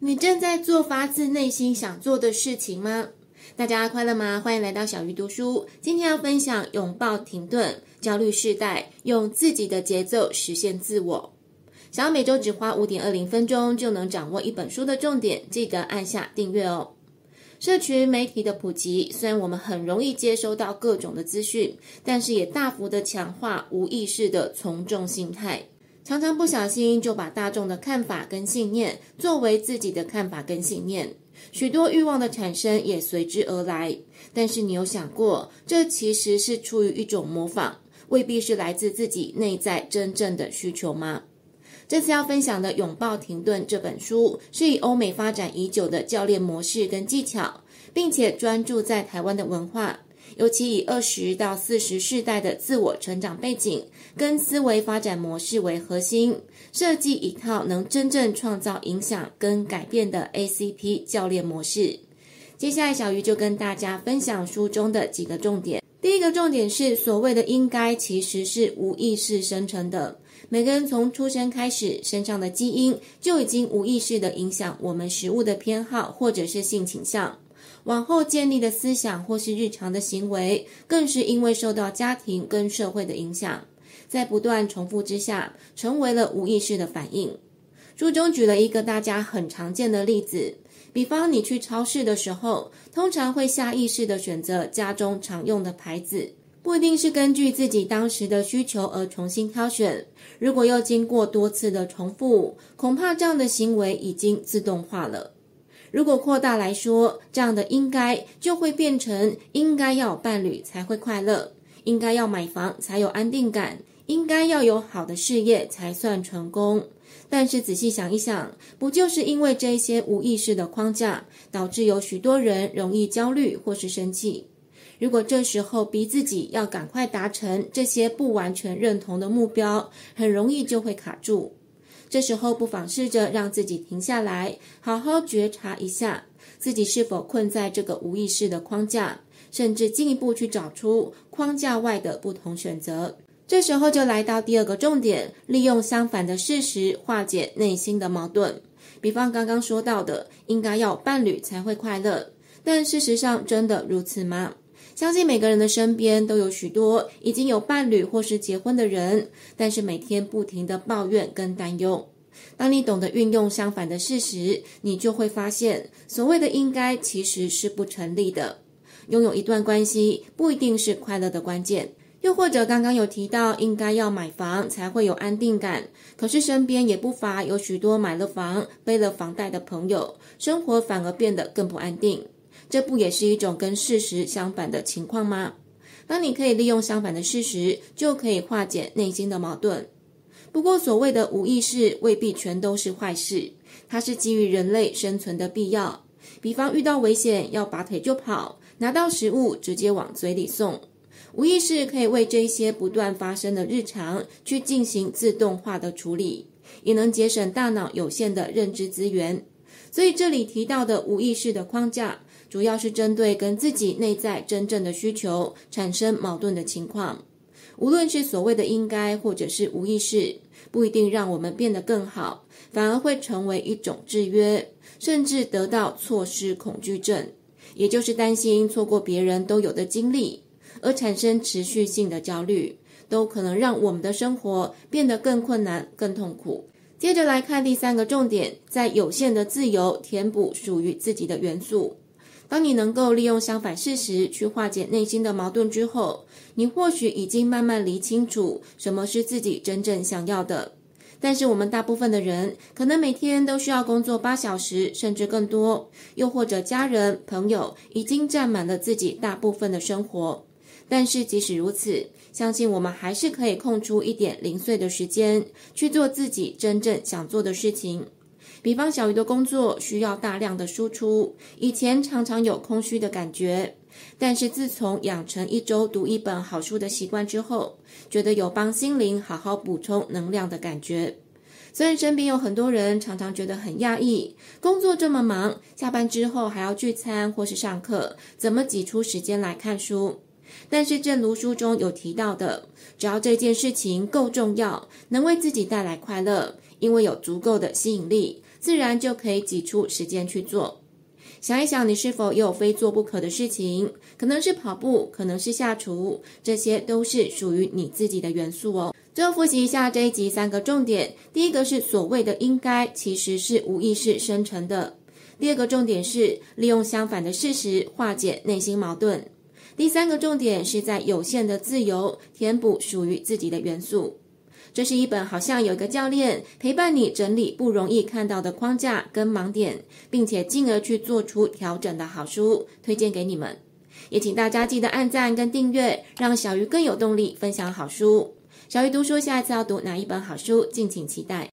你正在做发自内心想做的事情吗？大家快乐吗？欢迎来到小鱼读书。今天要分享拥抱停顿，焦虑世代用自己的节奏实现自我。想要每周只花五点二零分钟就能掌握一本书的重点，记得按下订阅哦。社群媒体的普及，虽然我们很容易接收到各种的资讯，但是也大幅的强化无意识的从众心态。常常不小心就把大众的看法跟信念作为自己的看法跟信念，许多欲望的产生也随之而来。但是你有想过，这其实是出于一种模仿，未必是来自自己内在真正的需求吗？这次要分享的《拥抱停顿》这本书，是以欧美发展已久的教练模式跟技巧，并且专注在台湾的文化。尤其以二十到四十世代的自我成长背景跟思维发展模式为核心，设计一套能真正创造影响跟改变的 ACP 教练模式。接下来，小鱼就跟大家分享书中的几个重点。第一个重点是，所谓的应该其实是无意识生成的。每个人从出生开始，身上的基因就已经无意识地影响我们食物的偏好或者是性倾向。往后建立的思想或是日常的行为，更是因为受到家庭跟社会的影响，在不断重复之下，成为了无意识的反应。书中举了一个大家很常见的例子，比方你去超市的时候，通常会下意识的选择家中常用的牌子，不一定是根据自己当时的需求而重新挑选。如果又经过多次的重复，恐怕这样的行为已经自动化了。如果扩大来说，这样的应该就会变成应该要有伴侣才会快乐，应该要买房才有安定感，应该要有好的事业才算成功。但是仔细想一想，不就是因为这些无意识的框架，导致有许多人容易焦虑或是生气？如果这时候逼自己要赶快达成这些不完全认同的目标，很容易就会卡住。这时候不妨试着让自己停下来，好好觉察一下自己是否困在这个无意识的框架，甚至进一步去找出框架外的不同选择。这时候就来到第二个重点，利用相反的事实化解内心的矛盾。比方刚刚说到的，应该要伴侣才会快乐，但事实上真的如此吗？相信每个人的身边都有许多已经有伴侣或是结婚的人，但是每天不停的抱怨跟担忧。当你懂得运用相反的事实，你就会发现，所谓的应该其实是不成立的。拥有一段关系不一定是快乐的关键，又或者刚刚有提到应该要买房才会有安定感，可是身边也不乏有许多买了房背了房贷的朋友，生活反而变得更不安定。这不也是一种跟事实相反的情况吗？当你可以利用相反的事实，就可以化解内心的矛盾。不过，所谓的无意识未必全都是坏事，它是基于人类生存的必要。比方遇到危险要拔腿就跑，拿到食物直接往嘴里送。无意识可以为这些不断发生的日常去进行自动化的处理，也能节省大脑有限的认知资源。所以这里提到的无意识的框架，主要是针对跟自己内在真正的需求产生矛盾的情况，无论是所谓的应该，或者是无意识，不一定让我们变得更好，反而会成为一种制约，甚至得到错失恐惧症，也就是担心错过别人都有的经历，而产生持续性的焦虑，都可能让我们的生活变得更困难、更痛苦。接着来看第三个重点，在有限的自由填补属于自己的元素。当你能够利用相反事实去化解内心的矛盾之后，你或许已经慢慢理清楚什么是自己真正想要的。但是我们大部分的人可能每天都需要工作八小时甚至更多，又或者家人朋友已经占满了自己大部分的生活。但是即使如此，相信我们还是可以空出一点零碎的时间去做自己真正想做的事情。比方小鱼的工作需要大量的输出，以前常常有空虚的感觉，但是自从养成一周读一本好书的习惯之后，觉得有帮心灵好好补充能量的感觉。虽然身边有很多人常常觉得很压抑，工作这么忙，下班之后还要聚餐或是上课，怎么挤出时间来看书？但是正如书中有提到的，只要这件事情够重要，能为自己带来快乐，因为有足够的吸引力。自然就可以挤出时间去做。想一想，你是否有非做不可的事情？可能是跑步，可能是下厨，这些都是属于你自己的元素哦。最后复习一下这一集三个重点：第一个是所谓的应该，其实是无意识生成的；第二个重点是利用相反的事实化解内心矛盾；第三个重点是在有限的自由填补属于自己的元素。这是一本好像有一个教练陪伴你整理不容易看到的框架跟盲点，并且进而去做出调整的好书，推荐给你们。也请大家记得按赞跟订阅，让小鱼更有动力分享好书。小鱼读书下一次要读哪一本好书，敬请期待。